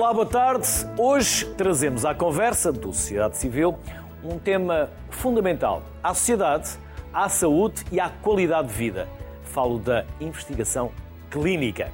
Olá, boa tarde. Hoje trazemos à conversa do Sociedade Civil um tema fundamental à sociedade, à saúde e à qualidade de vida. Falo da investigação clínica.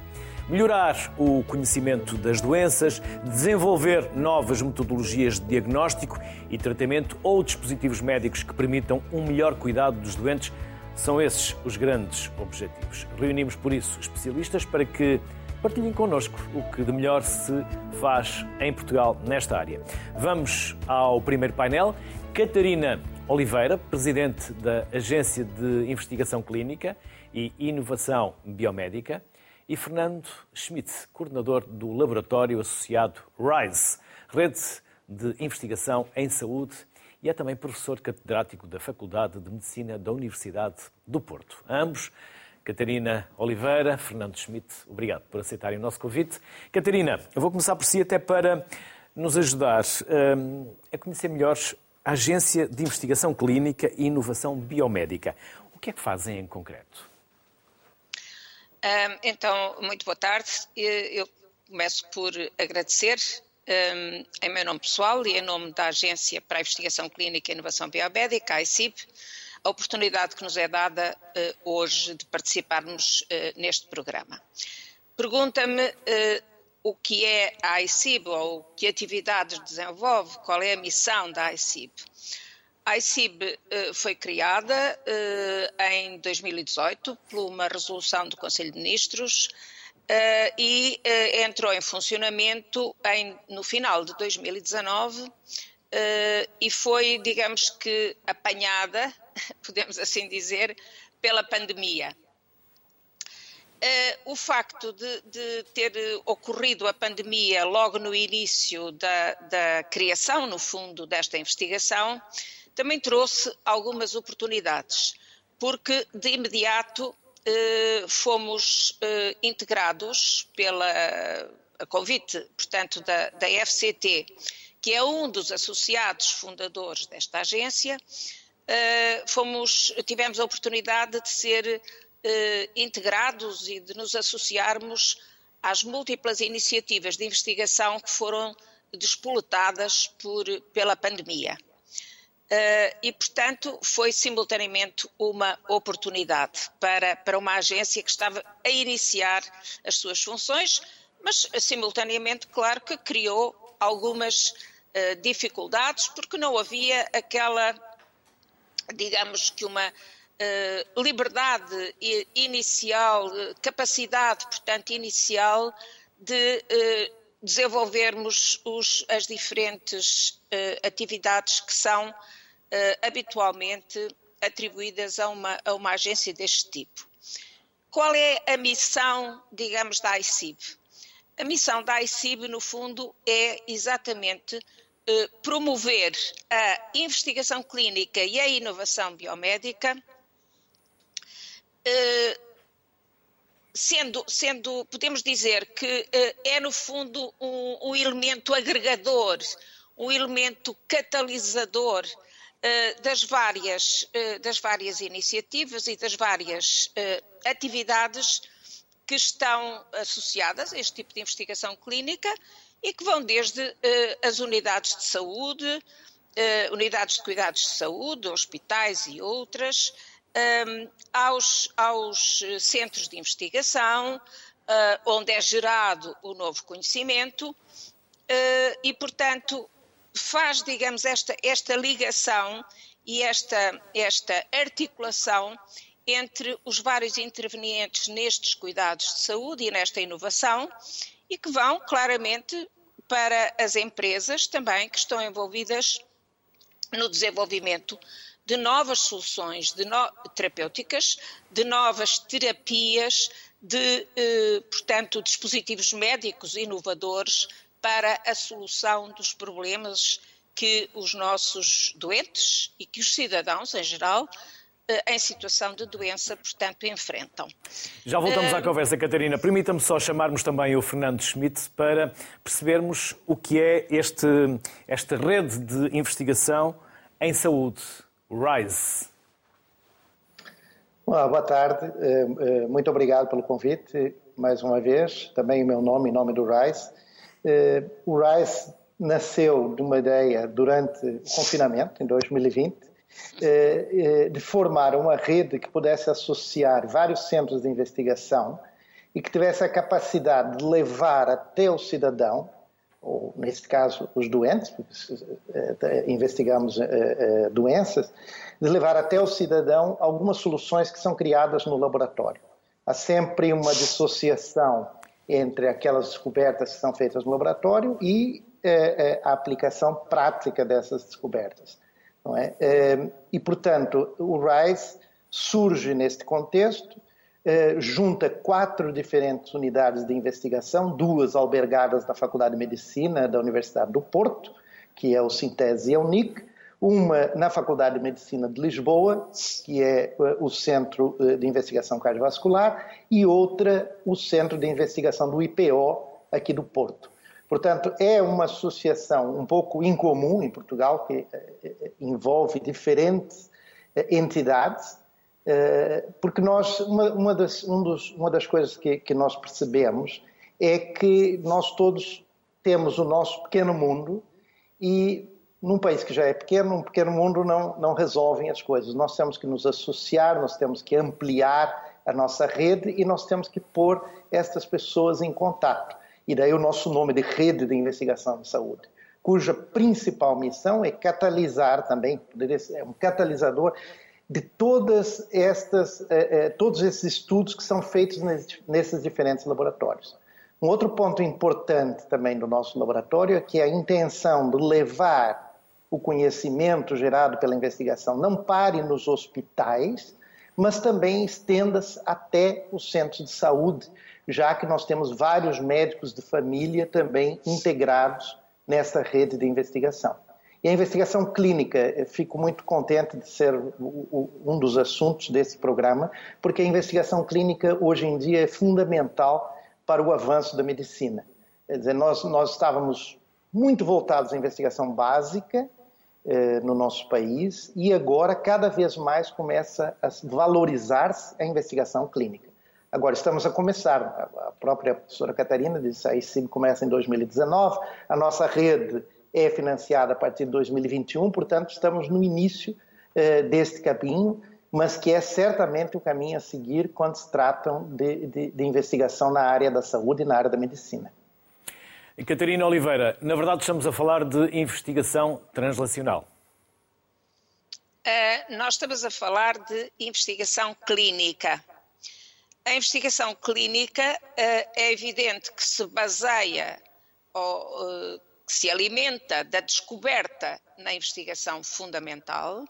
Melhorar o conhecimento das doenças, desenvolver novas metodologias de diagnóstico e tratamento ou dispositivos médicos que permitam um melhor cuidado dos doentes são esses os grandes objetivos. Reunimos, por isso, especialistas para que partilhem connosco o que de melhor se faz em Portugal nesta área. Vamos ao primeiro painel. Catarina Oliveira, presidente da Agência de Investigação Clínica e Inovação Biomédica, e Fernando Schmidt, coordenador do Laboratório Associado RISE, Rede de Investigação em Saúde, e é também professor catedrático da Faculdade de Medicina da Universidade do Porto. Ambos Catarina Oliveira, Fernando Schmidt, obrigado por aceitarem o nosso convite. Catarina, eu vou começar por si até para nos ajudar um, a conhecer melhor a Agência de Investigação Clínica e Inovação Biomédica. O que é que fazem em concreto? Um, então, muito boa tarde. Eu começo por agradecer, um, em meu nome pessoal e em nome da Agência para a Investigação Clínica e Inovação Biomédica, a ICIB, a oportunidade que nos é dada uh, hoje de participarmos uh, neste programa. Pergunta-me uh, o que é a ICIB ou que atividades desenvolve, qual é a missão da ICIB. A ICIB foi criada em 2018 por uma resolução do Conselho de Ministros e entrou em funcionamento em, no final de 2019 e foi, digamos que, apanhada podemos assim dizer, pela pandemia. Uh, o facto de, de, ter ocorrido a pandemia logo no início da, da, criação, no fundo, desta investigação, também trouxe algumas oportunidades, porque de imediato uh, fomos uh, integrados pela a convite, portanto, da, da FCT, que é um dos associados fundadores desta agência, eh, fomos, tivemos a oportunidade de ser uh, integrados e de nos associarmos às múltiplas iniciativas de investigação que foram despoletadas por, pela pandemia. Uh, e, portanto, foi simultaneamente uma oportunidade para, para uma agência que estava a iniciar as suas funções, mas simultaneamente, claro que criou algumas dificuldades, porque não havia aquela digamos que uma uh, liberdade inicial, capacidade, portanto, inicial de uh, desenvolvermos os, as diferentes uh, atividades que são habitualmente atribuídas a uma, a uma agência deste tipo. Qual é a missão, digamos, da ICIB? A missão da ICIB, no fundo, é exatamente promover a investigação clínica e a inovação biomédica, eh, sendo, sendo, podemos dizer que eh, é no fundo um, um elemento agregador, um elemento catalisador das várias, das várias iniciativas e das várias atividades que estão associadas a este tipo de investigação clínica e que vão desde uh, as unidades de saúde, uh, unidades de cuidados de saúde, hospitais e outras, um, ehm, aos, aos, centros de investigação, uh, onde é gerado o novo conhecimento e, portanto, faz, digamos, esta, esta ligação e esta, esta articulação entre os vários intervenientes nestes cuidados de saúde e nesta inovação e que vão claramente para as empresas também que estão envolvidas no desenvolvimento de novas soluções de no... terapêuticas, de novas terapias, de, eh, portanto, dispositivos médicos inovadores para a solução dos problemas que os nossos doentes e que os cidadãos em geral em situação de doença, portanto, enfrentam. Já voltamos à eh, conversa, Catarina. Permita-me só chamarmos também o Fernando Schmidt para percebermos o que é este, esta rede de investigação em saúde, o RISE. Olá, boa tarde. Eh, muito obrigado pelo convite, mais uma vez. Também em meu nome, em nome do RISE. o RISE nasceu de uma ideia durante o confinamento, em 2020, de formar uma rede que pudesse associar vários centros de investigação e que tivesse a capacidade de levar até o cidadão, ou neste caso os doentes, investigamos doenças, de levar até o cidadão algumas soluções que são criadas no laboratório. Há sempre uma dissociação entre aquelas descobertas que são feitas no laboratório e eh, a aplicação prática dessas descobertas. Não é? Eh, e, portanto, o RISE surge neste contexto, eh, junta quatro diferentes unidades de investigação, duas albergadas da Faculdade de Medicina da Universidade do Porto, que é o Sintese e a UNIC, uma na Faculdade de Medicina de Lisboa, que é eh, o Centro de Investigação Cardiovascular, e outra, o Centro de Investigação do IPO, aqui do Porto. Portanto, é uma associação um pouco incomum em Portugal, que eh, envolve diferentes entidades, porque nós, uma, uma, das, um dos, uma das coisas que, que nós percebemos é que nós todos temos o nosso pequeno mundo e num país que já é pequeno, um pequeno mundo não, não resolvem as coisas. Nós temos que nos associar, nós temos que ampliar a nossa rede e nós temos que pôr estas pessoas em contato. E daí o nosso nome de Rede de Investigação de Saúde, cuja principal missão é catalisar também, é um catalisador de todas estas, eh, eh, todos esses estudos que são feitos nesses diferentes laboratórios. Um outro ponto importante também do nosso laboratório é que a intenção de levar o conhecimento gerado pela investigação não pare nos hospitais, mas também estenda-se até os centros de saúde, já que nós temos vários médicos de família também integrados nessa rede de investigação. E a investigação clínica, fico muito contente de ser um dos assuntos desse programa, porque a investigação clínica hoje em dia é fundamental para o avanço da medicina. Quer dizer, nós, nós estávamos muito voltados à investigação básica eh, no nosso país e agora cada vez mais começa a valorizar-se a investigação clínica. Agora estamos a começar, a própria professora Catarina disse, a ICIB começa em 2019, a nossa rede é financiada a partir de 2021, portanto estamos no início eh, deste caminho, mas que é certamente o caminho a seguir quando se tratam de, de, de investigação na área da saúde e na área da medicina. Catarina Oliveira, na verdade estamos a falar de investigação translacional. Uh, nós estamos a falar de investigação clínica. A investigação clínica uh, é evidente que se baseia ou uh, que se alimenta da descoberta na investigação fundamental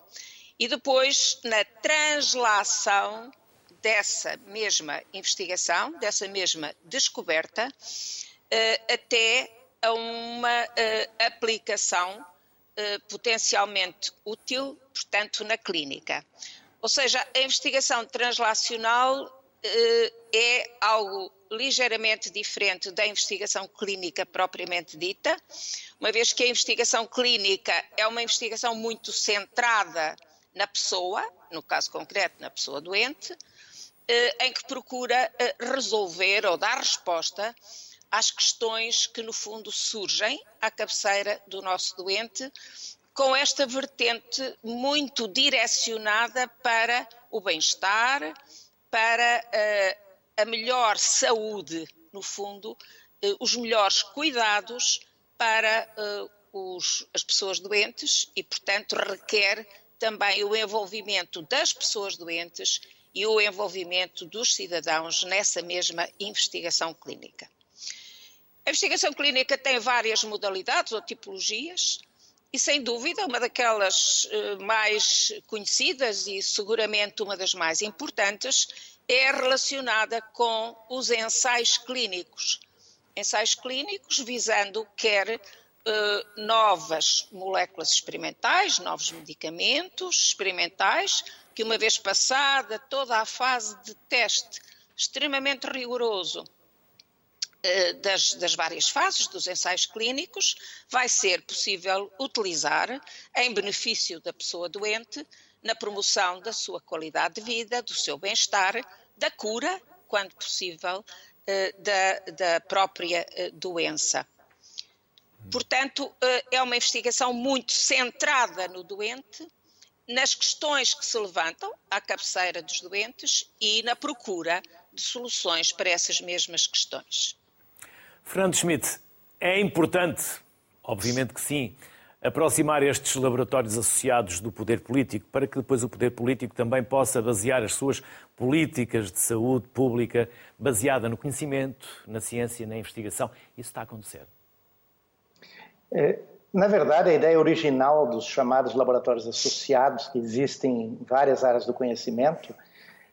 e depois na translação dessa mesma investigação, dessa mesma descoberta, uh, até a uma aplicação potencialmente útil, portanto, na clínica. Ou seja, a investigação translacional é algo ligeiramente diferente da investigação clínica propriamente dita, uma vez que a investigação clínica é uma investigação muito centrada na pessoa, no caso concreto, na pessoa doente, em que procura resolver ou dar resposta às questões que, no fundo, surgem à cabeceira do nosso doente, com esta vertente muito direcionada para o bem-estar, para uh, a melhor saúde, no fundo, uh, os melhores cuidados para uh, os, as pessoas doentes e, portanto, requer também o envolvimento das pessoas doentes e o envolvimento dos cidadãos nessa mesma investigação clínica. A investigação clínica tem várias modalidades ou tipologias e, sem dúvida, uma daquelas eh, mais conhecidas e seguramente uma das mais importantes é relacionada com os ensaios clínicos. Ensaios clínicos visando quer Uh, novas moléculas experimentais, novos medicamentos experimentais, que uma vez passada toda a fase de teste extremamente rigoroso eh, das, das, várias fases dos ensaios clínicos, vai ser possível utilizar em benefício da pessoa doente, na promoção da sua qualidade de vida, do seu bem-estar, da cura, quando possível, eh, da, da própria eh, doença. Portanto, é uma investigação muito centrada no doente, nas questões que se levantam à cabeceira dos doentes e na procura de soluções para essas mesmas questões. Fernando Schmidt, é importante, obviamente que sim, aproximar estes laboratórios associados do poder político para que depois o poder político também possa basear as suas políticas de saúde pública baseada no conhecimento, na ciência, na investigação. Isso está a acontecer. É, na verdade, a ideia original dos chamados laboratórios associados, que existem em várias áreas do conhecimento,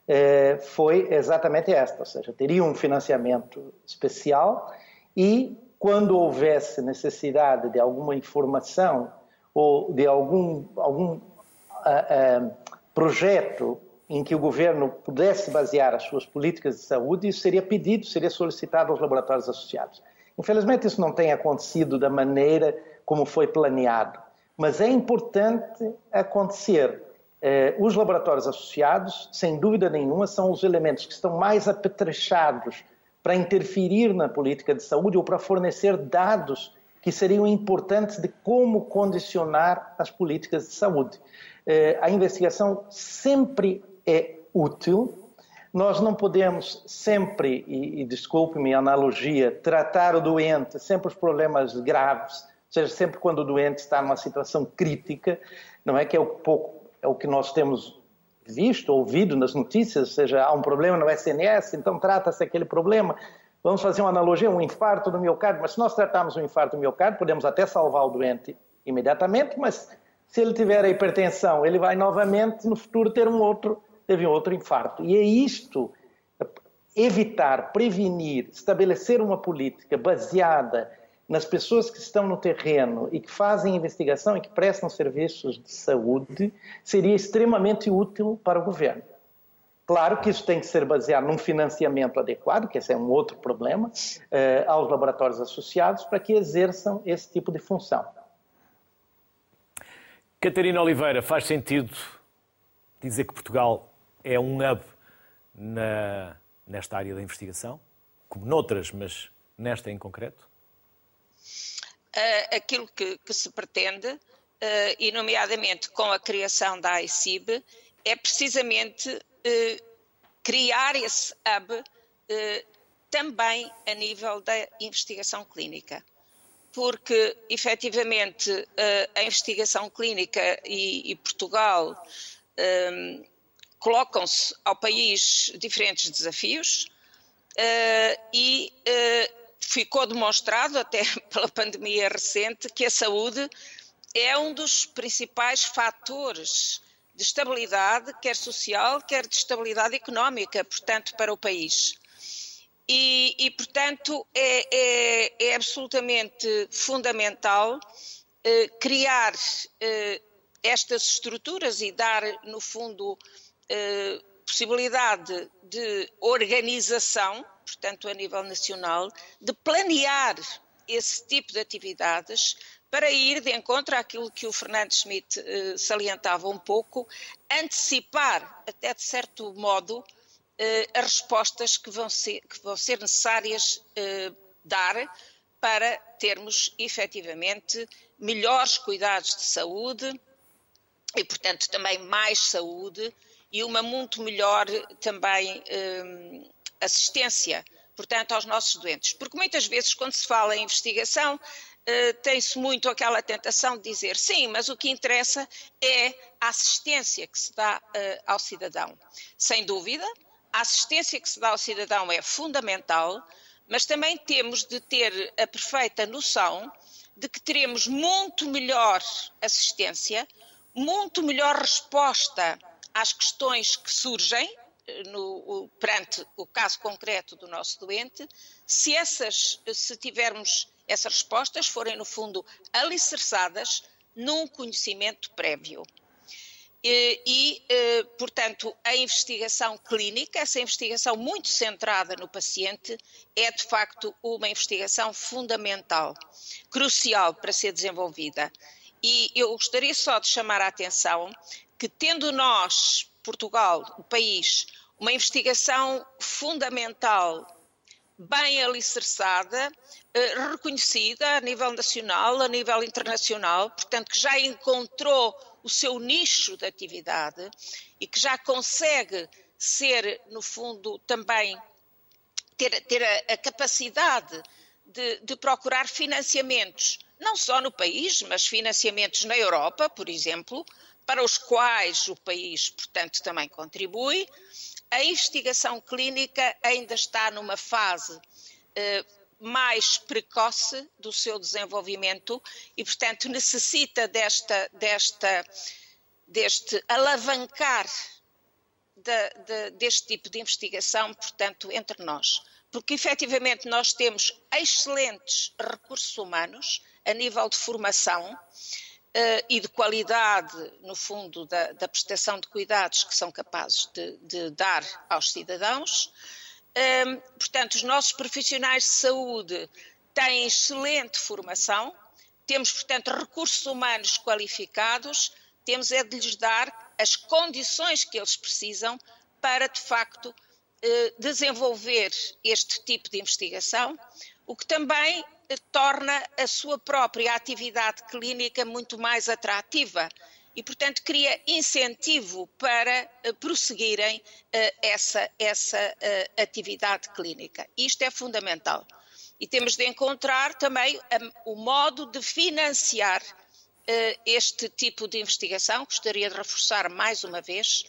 é, foi exatamente esta, ou seja, teria um financiamento especial e quando houvesse necessidade de alguma informação ou de algum, algum uh, uh, projeto em que o governo pudesse basear as suas políticas de saúde, isso seria pedido, seria solicitado aos laboratórios associados. Infelizmente, isso não tem acontecido da maneira como foi planeado, mas é importante acontecer. Eh, os laboratórios associados, sem dúvida nenhuma, são os elementos que estão mais apetrechados para interferir na política de saúde ou para fornecer dados que seriam importantes de como condicionar as políticas de saúde. Eh, a investigação sempre é útil. Nós não podemos sempre, e, e desculpe-me a analogia, tratar o doente, sempre os problemas graves, ou seja, sempre quando o doente está numa situação crítica, não é que é o pouco é o que nós temos visto, ouvido nas notícias, ou seja, há um problema no SNS, então trata-se aquele problema. Vamos fazer uma analogia, um infarto do miocárdio, mas se nós tratarmos um infarto do miocárdio, podemos até salvar o doente imediatamente, mas se ele tiver a hipertensão, ele vai novamente no futuro ter um outro, teve um outro infarto. E é isto, evitar, prevenir, estabelecer uma política baseada nas pessoas que estão no terreno e que fazem investigação e que prestam serviços de saúde, seria extremamente útil para o governo. Claro que isso tem que ser baseado num financiamento adequado, que esse é um outro problema, eh, aos laboratórios associados para que exerçam esse tipo de função. Catarina Oliveira, faz sentido dizer que Portugal é um hub na, nesta área da investigação, como noutras, mas nesta em concreto? Uh, aquilo que, que, se pretende, uh, e nomeadamente com a criação da ICIB, é precisamente uh, criar esse hub também a nível da investigação clínica. Porque, efetivamente, a investigação clínica e, e Portugal um, colocam-se ao país diferentes desafios e ficou demonstrado, até pela pandemia recente, que a saúde é um dos principais fatores de estabilidade, quer social, quer de estabilidade económica, portanto, para o país. E, e portanto, é, é, é, absolutamente fundamental eh, criar eh, estas estruturas e dar, no fundo, eh, possibilidade de organização portanto, a nível nacional, de planear esse tipo de atividades para ir de encontro àquilo que o Fernando Schmidt eh, salientava um pouco, antecipar, até de certo modo, eh, as respostas que vão ser, que vão ser necessárias eh, dar para termos efetivamente melhores cuidados de saúde e, portanto, também mais saúde e uma muito melhor também eh, assistência, portanto, aos nossos doentes. Porque muitas vezes, quando se fala em investigação, Uh, tem-se muito aquela tentação de dizer sim, mas o que interessa é a assistência que se dá uh, ao cidadão. Sem dúvida, a assistência que se dá ao cidadão é fundamental, mas também temos de ter a perfeita noção de que teremos muito melhor assistência, muito melhor resposta às questões que surgem no, perante o caso concreto do nosso doente, se essas, se tivermos essas respostas forem no fundo alicerçadas num conhecimento prévio. E, e, eh, portanto, a investigação clínica, essa investigação muito centrada no paciente, é de facto uma investigação fundamental, crucial para ser desenvolvida. E eu gostaria só de chamar a atenção que, tendo nós Portugal, o país, uma investigação fundamental, bem alicerçada, uh, reconhecida a nível nacional, a nível internacional, portanto, que já encontrou o seu nicho de atividade e que já consegue ser, no fundo, também ter, ter a, a capacidade de, de procurar financiamentos, não só no país, mas financiamentos na Europa, por exemplo, para os quais o país, portanto, também contribui. A investigação clínica ainda está numa fase eh, mais precoce do seu desenvolvimento e, portanto, necessita desta, desta, deste alavancar de, de, deste tipo de investigação, portanto, entre nós porque efetivamente nós temos excelentes recursos humanos a nível de formação uh, e de qualidade, no fundo, da, da, prestação de cuidados que são capazes de, de dar aos cidadãos. Um, portanto, os nossos profissionais de saúde têm excelente formação, temos, portanto, recursos humanos qualificados, temos é de lhes dar as condições que eles precisam para, de facto, eh, desenvolver este tipo de investigação, o que também torna a sua própria atividade clínica muito mais atrativa e, portanto, cria incentivo para eh, prosseguirem essa, essa atividade clínica. Isto é fundamental. E temos de encontrar também o modo de financiar este tipo de investigação, gostaria de reforçar mais uma vez,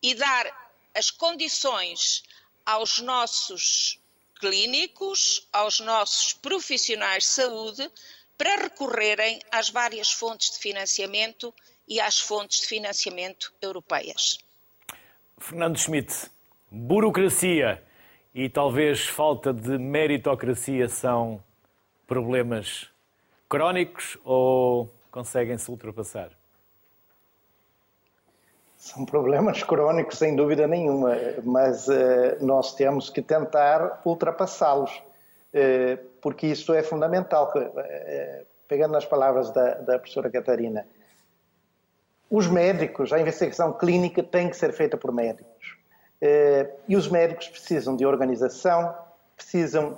e dar as condições aos nossos clínicos, aos nossos profissionais de saúde, para recorrerem às várias fontes de financiamento e às fontes de financiamento europeias. Fernando Schmidt, burocracia e talvez falta de meritocracia são problemas crónicos ou conseguem-se ultrapassar? São problemas crónicos, sem dúvida nenhuma, mas uh, nós temos que tentar ultrapassá-los, uh, porque isso é fundamental. Uh, pegando nas palavras da, da professora Catarina, os médicos, a investigação clínica tem que ser feita por médicos. e os médicos precisam de organização, precisam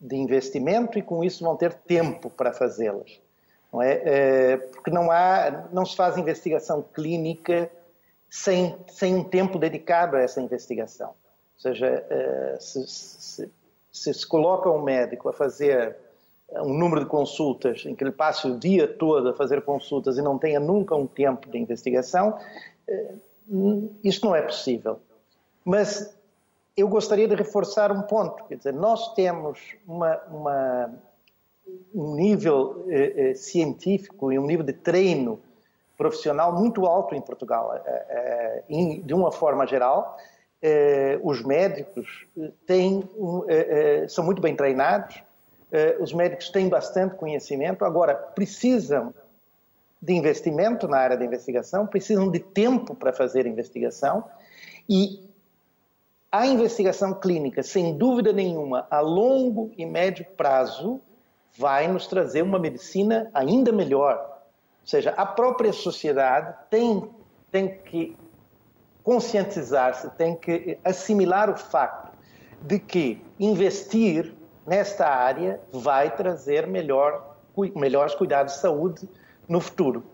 de investimento e com isso vão ter tempo para fazê-las. Não é? porque não há, não se faz investigação clínica sem, sem um tempo dedicado a essa investigação. Ou seja, eh, se se, se, se coloca um médico a fazer um número de consultas em que ele passe o dia todo a fazer consultas e não tenha nunca um tempo de investigação, eh, isto não é possível. Mas eu gostaria de reforçar um ponto, quer dizer, nós temos uma, uma um nível eh, eh, científico e um nível de treino profissional muito alto em Portugal. Eh, eh, de uma forma geral, eh, os médicos têm, são muito bem treinados, os médicos têm bastante conhecimento, agora precisam de investimento na área da investigação, precisam de tempo para fazer investigação e a investigação clínica, sem dúvida nenhuma, a longo e médio prazo, vai nos trazer uma medicina ainda melhor, ou seja, a própria sociedade tem, tem que conscientizar-se, tem que assimilar o facto de que investir nesta área vai trazer melhor, melhores cuidados de saúde no futuro.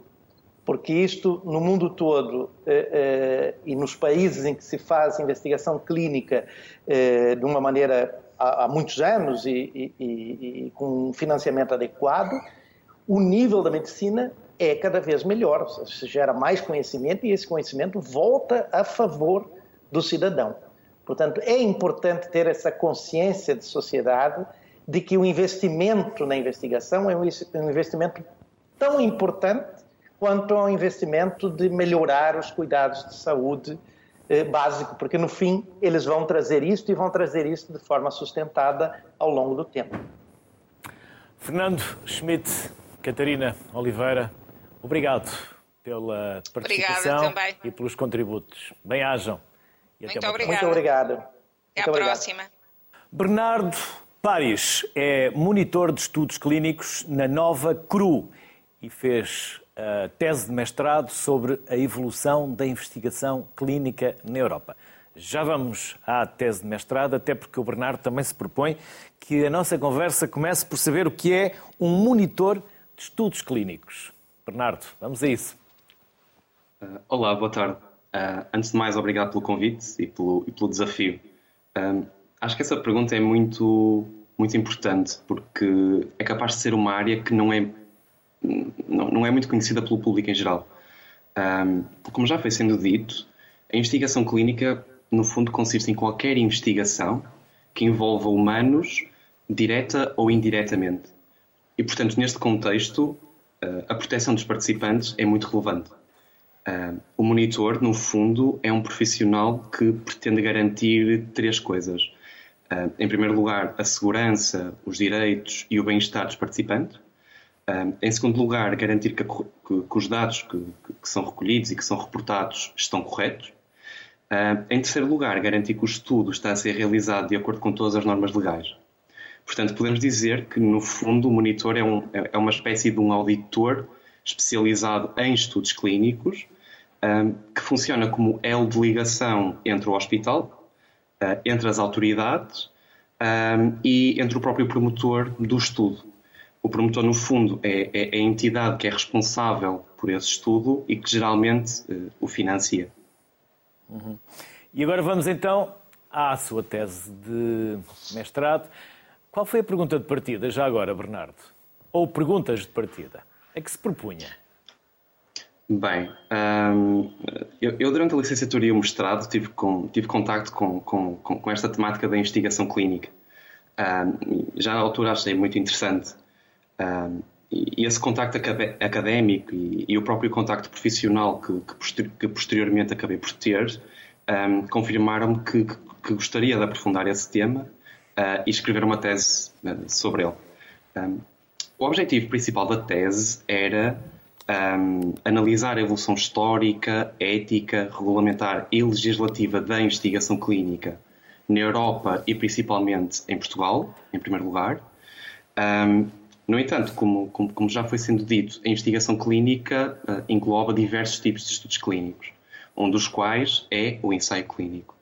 Porque isto, no mundo todo eh, eh, e nos países em que se faz investigação clínica eh, de uma maneira há, muitos anos e, e, e, e com um financiamento adequado, o nível da medicina é cada vez melhor, se gera mais conhecimento e esse conhecimento volta a favor do cidadão. Portanto, é importante ter essa consciência de sociedade de que o investimento na investigação é um investimento tão importante quanto ao investimento de melhorar os cuidados de saúde eh, básico, porque no fim eles vão trazer isto e vão trazer isso de forma sustentada ao longo do tempo. Fernando Schmidt, Catarina Oliveira, Obrigado pela participação e pelos contributos. Bem-ajam. Muito obrigado. Muito obrigado. Até Muito à obrigado. próxima. Bernardo Paris é monitor de estudos clínicos na Nova CRU e fez a tese de mestrado sobre a evolução da investigação clínica na Europa. Já vamos à tese de mestrado, até porque o Bernardo também se propõe que a nossa conversa comece por saber o que é um monitor de estudos clínicos. Bernardo, vamos a isso. Uh, olá, boa tarde. Uh, antes de mais, obrigado pelo convite e pelo, e pelo desafio. Uh, acho que essa pergunta é muito, muito importante porque é capaz de ser uma área que não é, não, não é muito conhecida pelo público em geral. como já foi sendo dito, a investigação clínica, no fundo, consiste em qualquer investigação que envolva humanos, direta ou indiretamente. E, portanto, neste contexto, a proteção dos participantes é muito relevante. Uh, o monitor, no fundo, é um profissional que pretende garantir três coisas. Uh, em primeiro lugar, a segurança, os direitos e o bem-estar dos participantes. Em segundo lugar, garantir que, que, que os dados que, que, são recolhidos e que são reportados estão corretos. em terceiro lugar, garantir que o estudo está a ser realizado de acordo com todas as normas legais. Portanto, podemos dizer que, no fundo, o monitor é, um, é uma espécie de um auditor especializado em estudos clínicos um, que funciona como elo de ligação entre o hospital, uh, entre as autoridades um, e entre o próprio promotor do estudo. O promotor, no fundo, é, é, é, a entidade que é responsável por esse estudo e que geralmente uh, o financia. Uhum. E agora vamos então à sua tese de mestrado. Qual foi a pergunta de partida, já agora, Bernardo? Ou perguntas de partida? É que se propunha? Bem, um, eu, eu, durante a licenciatura e o mestrado tive, com, tive contacto com, com, com esta temática da investigação clínica. Um, já na altura achei muito interessante. Um, e, esse contacto académico e, e, o próprio contacto profissional que, que, posterior, que posteriormente acabei por ter confirmaram-me que, que, gostaria de aprofundar esse tema uh, e escrever uma tese uh, sobre ele. o objetivo principal da tese era um, analisar a evolução histórica, ética, regulamentar e legislativa da investigação clínica na Europa e principalmente em Portugal, em primeiro lugar. Um, no entanto, como, como, como, já foi sendo dito, a investigação clínica uh, engloba diversos tipos de estudos clínicos, um dos quais é o ensaio clínico.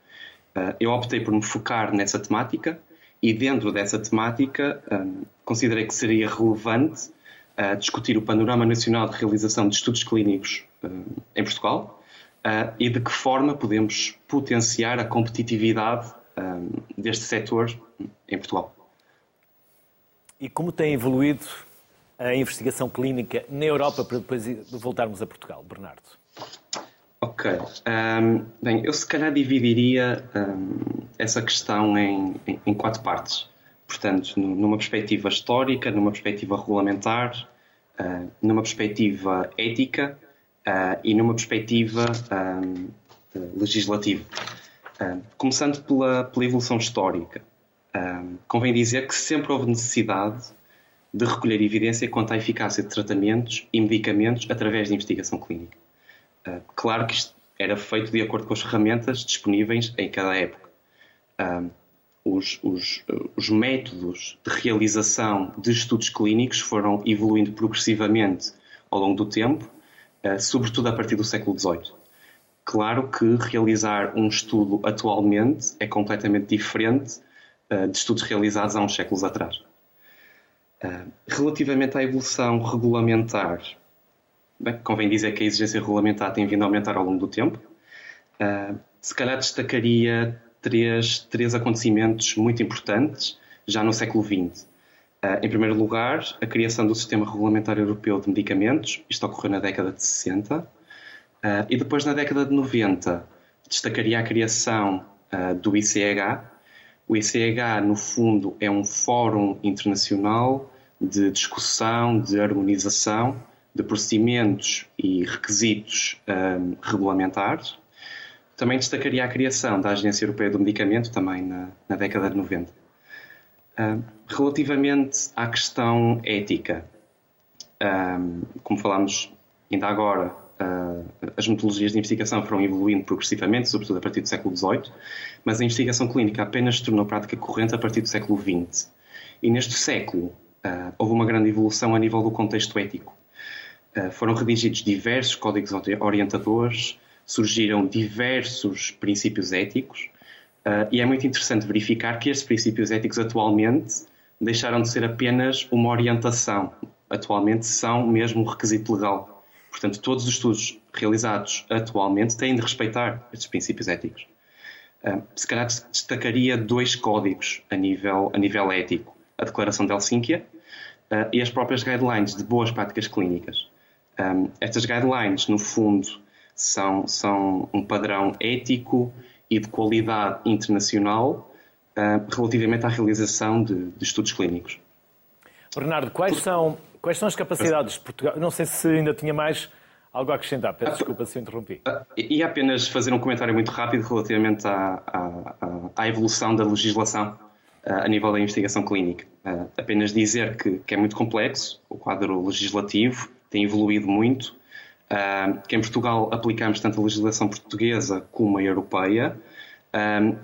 Uh, eu optei por me focar nessa temática e, dentro dessa temática, um, considerei que seria relevante a discutir o panorama nacional de realização de estudos clínicos uh, em Portugal e de que forma podemos potenciar a competitividade deste setor em Portugal. E como tem evoluído a investigação clínica na Europa para depois voltarmos a Portugal, Bernardo? Ok. Um, bem, eu se calhar dividiria um, essa questão em, em, em quatro partes portanto, numa perspectiva histórica, numa perspectiva regulamentar, uh, numa perspectiva ética uh, e numa perspectiva um, legislativa. Começando pela, pela, evolução histórica, convém dizer que sempre houve necessidade de recolher evidência quanto à eficácia de tratamentos e medicamentos através de investigação clínica. Claro que isto era feito de acordo com as ferramentas disponíveis em cada época os, os, os, métodos de realização de estudos clínicos foram evoluindo progressivamente ao longo do tempo, eh, sobretudo a partir do século XVIII. Claro que realizar um estudo atualmente é completamente diferente eh, de estudos realizados há uns séculos atrás. Eh, relativamente à evolução regulamentar, bem, convém dizer que a exigência regulamentar tem vindo a aumentar ao longo do tempo. Se calhar destacaria três, três acontecimentos muito importantes já no século XX. Uh, ah, em primeiro lugar, a criação do Sistema Regulamentar Europeu de Medicamentos, isto ocorreu na década de 60, uh, ah, e depois na década de 90 destacaria a criação uh, do ICH. O ICH, no fundo, é um fórum internacional de discussão, de harmonização de procedimentos e requisitos regulamentares também destacaria a criação da Agência Europeia do Medicamento, também na, na década de 90. Uh, ah, relativamente à questão ética, uh, como falámos ainda agora, uh, as metodologias de investigação foram evoluindo progressivamente, sobretudo a partir do século XVIII, mas a investigação clínica apenas se tornou prática corrente a partir do século XX. E neste século houve uma grande evolução a nível do contexto ético. Foram redigidos diversos códigos orientadores, surgiram diversos princípios éticos uh, e é muito interessante verificar que estes princípios éticos atualmente deixaram de ser apenas uma orientação, atualmente são mesmo um requisito legal. Portanto, todos os estudos realizados atualmente têm de respeitar estes princípios éticos. Uh, se calhar destacaria dois códigos a nível, a nível ético: a Declaração de Helsínquia e as próprias guidelines de boas práticas clínicas. Um, estas guidelines, no fundo, são, são um padrão ético e de qualidade internacional uh, relativamente à realização de, de, estudos clínicos. Bernardo, quais são, quais são as capacidades de Portugal? Não sei se ainda tinha mais algo a acrescentar, peço desculpa se interrompi. E apenas fazer um comentário muito rápido relativamente à, à, à evolução da legislação a nível da investigação clínica. Apenas dizer que, que, é muito complexo, o quadro legislativo tem evoluído muito, que em Portugal aplicamos tanto a legislação portuguesa como a europeia,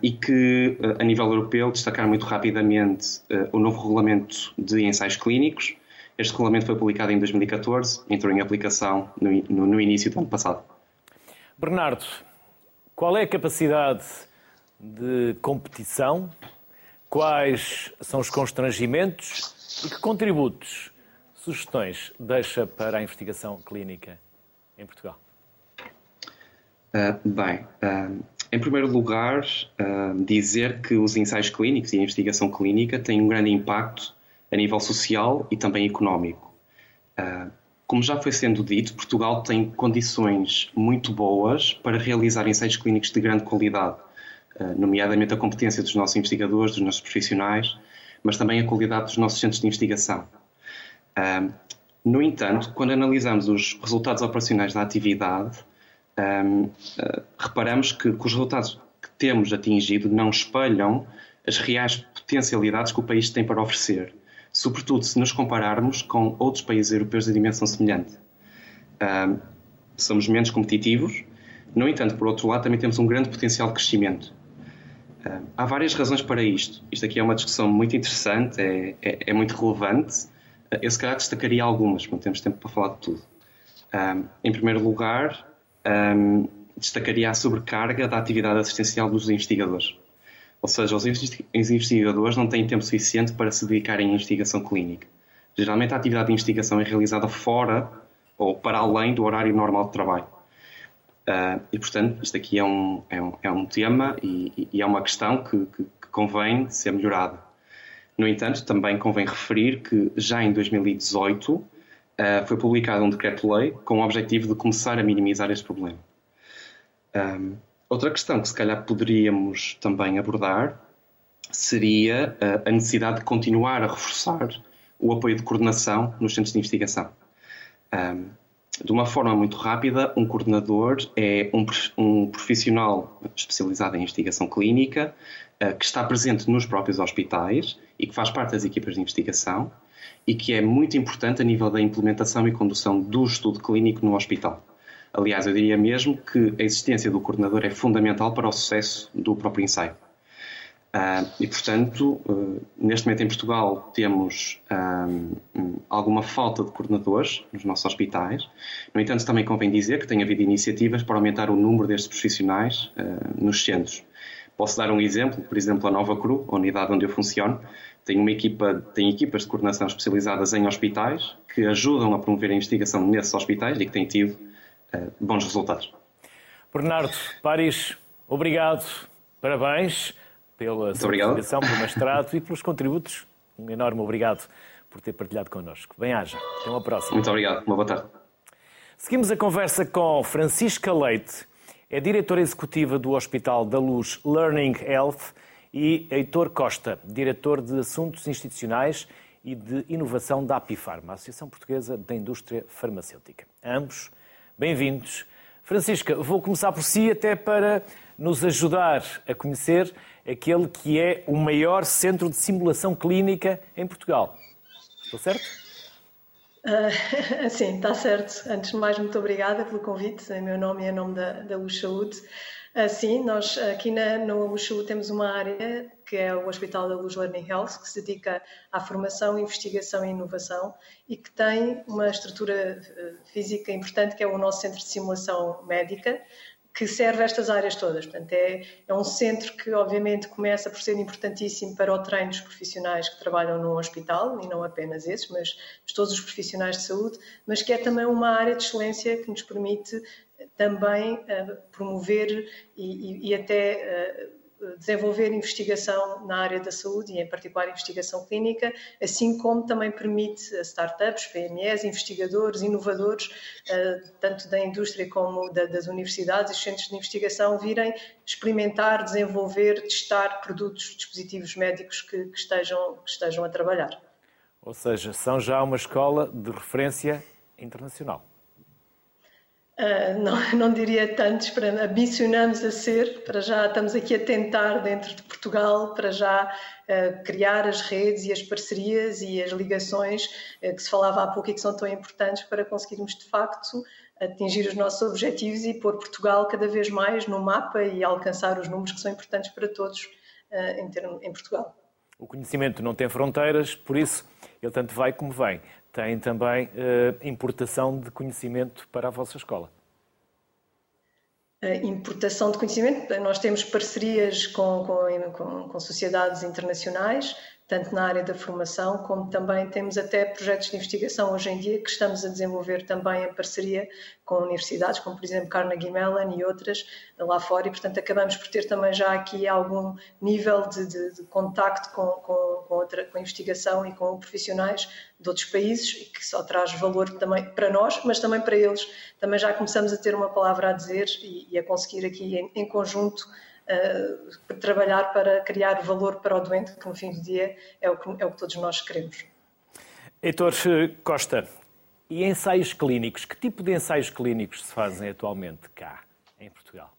e que a nível europeu destacar muito rapidamente o novo regulamento de ensaios clínicos. Este regulamento foi publicado em 2014, entrou em aplicação no, no, no início do ano passado. Bernardo, qual é a capacidade de competição quais são os constrangimentos e que contributos, sugestões deixa para a investigação clínica em Portugal? Uh, bem, uh, em primeiro lugar, uh, dizer que os ensaios clínicos e a investigação clínica têm um grande impacto a nível social e também económico. como já foi sendo dito, Portugal tem condições muito boas para realizar ensaios clínicos de grande qualidade nomeadamente a competência dos nossos investigadores, dos nossos profissionais, mas também a qualidade dos nossos centros de investigação. No entanto, quando analisamos os resultados operacionais da atividade, eh, reparamos que, os resultados que temos atingido não espelham as reais potencialidades que o país tem para oferecer, sobretudo se nos compararmos com outros países europeus de dimensão semelhante. Somos menos competitivos, no entanto, por outro lado, também temos um grande potencial de crescimento. Uh, há várias razões para isto. Isto aqui é uma discussão muito interessante, é, é, é muito relevante. Eu, se calhar, destacaria algumas, não temos tempo para falar de tudo. Uh, em primeiro lugar, um, destacaria a sobrecarga da atividade assistencial dos investigadores. Ou seja, os investigadores não têm tempo suficiente para se dedicarem à investigação clínica. Geralmente, a atividade de investigação é realizada fora ou para além do horário normal de trabalho. Uh, e, portanto, isto aqui é um, é um, é um tema e, e, é uma questão que, que, que, convém ser melhorada. No entanto, também convém referir que já em 2018 uh, ah, foi publicado um decreto-lei com o objetivo de começar a minimizar este problema. Um, outra questão que se calhar poderíamos também abordar seria uh, a necessidade de continuar a reforçar o apoio de coordenação nos centros de investigação. Um, de uma forma muito rápida, um coordenador é um, um profissional especializado em investigação clínica uh, que está presente nos próprios hospitais e que faz parte das equipas de investigação e que é muito importante a nível da implementação e condução do estudo clínico no hospital. Aliás, eu diria mesmo que a existência do coordenador é fundamental para o sucesso do próprio ensaio. Uh, e, portanto, uh, neste momento em Portugal temos um, alguma falta de coordenadores nos nossos hospitais. No entanto, também convém dizer que tem havido iniciativas para aumentar o número destes profissionais uh, nos centros. Posso dar um exemplo, por exemplo, a Nova Cru, a unidade onde eu funciono, tem uma equipa, tem equipas de coordenação especializadas em hospitais que ajudam a promover a investigação nesses hospitais e que têm tido bons resultados. Bernardo Paris, obrigado, parabéns pela sua investigação, pelo mestrado e pelos contributos. Um enorme obrigado por ter partilhado connosco. Bem-aja. Até uma próxima. Muito obrigado. Uma boa tarde. Seguimos a conversa com Francisca Leite, é diretora executiva do Hospital da Luz Learning Health, e Heitor Costa, diretor de Assuntos Institucionais e de Inovação da Apifarma, Associação Portuguesa da Indústria Farmacêutica. Ambos, bem-vindos. Francisca, vou começar por si até para nos ajudar a conhecer aquele que é o maior centro de simulação clínica em Portugal. Estou certo? Uh, sim, está certo. Antes de mais, muito obrigada pelo convite. Em meu nome e em nome da, da Luz Saúde. Uh, sim, nós aqui na, no Saúde temos uma área que é o Hospital da Luz Learning Health, que se dedica à formação, investigação e inovação e que tem uma estrutura uh, física importante que é o nosso centro de simulação médica, que serve estas áreas todas. Portanto, é, é um centro que, obviamente, começa por ser importantíssimo para o treino dos profissionais que trabalham no hospital, e não apenas esses, mas todos os profissionais de saúde, mas que é também uma área de excelência que nos permite também uh, promover e, e, e até uh, desenvolver investigação na área da saúde e, em particular, investigação clínica, assim como também permite a startups, PMEs, investigadores, inovadores, eh, tanto da indústria como das universidades e centros de investigação, virem experimentar, desenvolver, testar produtos, dispositivos médicos que, que estejam, que estejam a trabalhar. Ou seja, são já uma escola de referência internacional. Uh, não, não diria tantos, para, ambicionamos a ser, para já estamos aqui a tentar dentro de Portugal, para já uh, criar as redes e as parcerias e as ligações uh, que se falava há pouco e que são tão importantes para conseguirmos de facto atingir os nossos objetivos e pôr Portugal cada vez mais no mapa e alcançar os números que são importantes para todos em, termo, em Portugal. O conhecimento não tem fronteiras, por isso ele tanto vai como vem tem também uh, importação de conhecimento para a vossa escola. A importação de conhecimento, nós temos parcerias com, com, com, sociedades internacionais, tanto na área da formação, como também temos até projetos de investigação hoje em dia que estamos a desenvolver também em parceria com universidades, como por exemplo Carnegie Mellon e outras lá fora, e portanto acabamos por ter também já aqui algum nível de, de, de contacto com, com, com, outra, com a investigação e com profissionais de outros países, que só traz valor também para nós, mas também para eles. Também já começamos a ter uma palavra a dizer e, e a conseguir aqui em, em conjunto uh, trabalhar para criar valor para o doente, que no fim do dia é o que, é o que todos nós queremos. Heitor Costa, e ensaios clínicos? Que tipo de ensaios clínicos se fazem atualmente cá, em Portugal?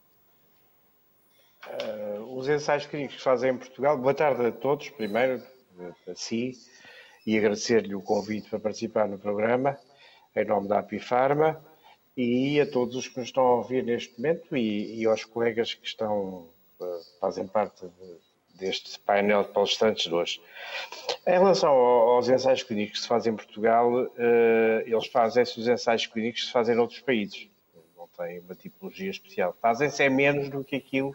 Uh, os ensaios clínicos que se fazem em Portugal, boa tarde a todos, primeiro, a si, e agradecer-lhe o convite para participar no programa, em nome da Apifarma, e a todos os que nos estão a ouvir neste momento e, e aos colegas que estão, fazem parte de, deste painel de palestrantes de hoje. Em relação aos ensaios clínicos que se fazem em Portugal, eh, eles fazem-se os ensaios clínicos que se fazem noutros países. Não tem uma tipologia especial. Fazem-se é menos do que aquilo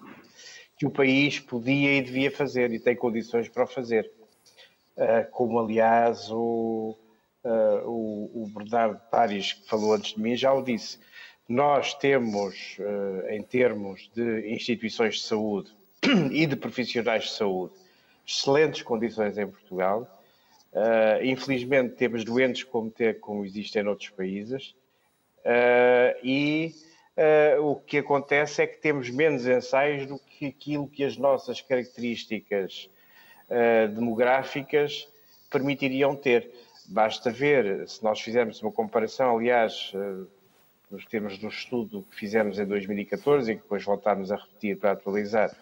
que o país podia e devia fazer e tem condições para o fazer. Eh, como, aliás, eh, o, o Bernardo Paris, que falou antes de mim, já o disse. Nós temos, em termos de instituições de saúde, e de profissionais de saúde. Excelentes condições em Portugal. Uh, infelizmente temos doentes como, ter, como existem noutros países. Uh, e o que acontece é que temos menos ensaios do que aquilo que as nossas características demográficas permitiriam ter. Basta ver, se nós fizermos uma comparação, aliás, nos termos do estudo que fizemos em 2014 e que depois voltámos a repetir para atualizar,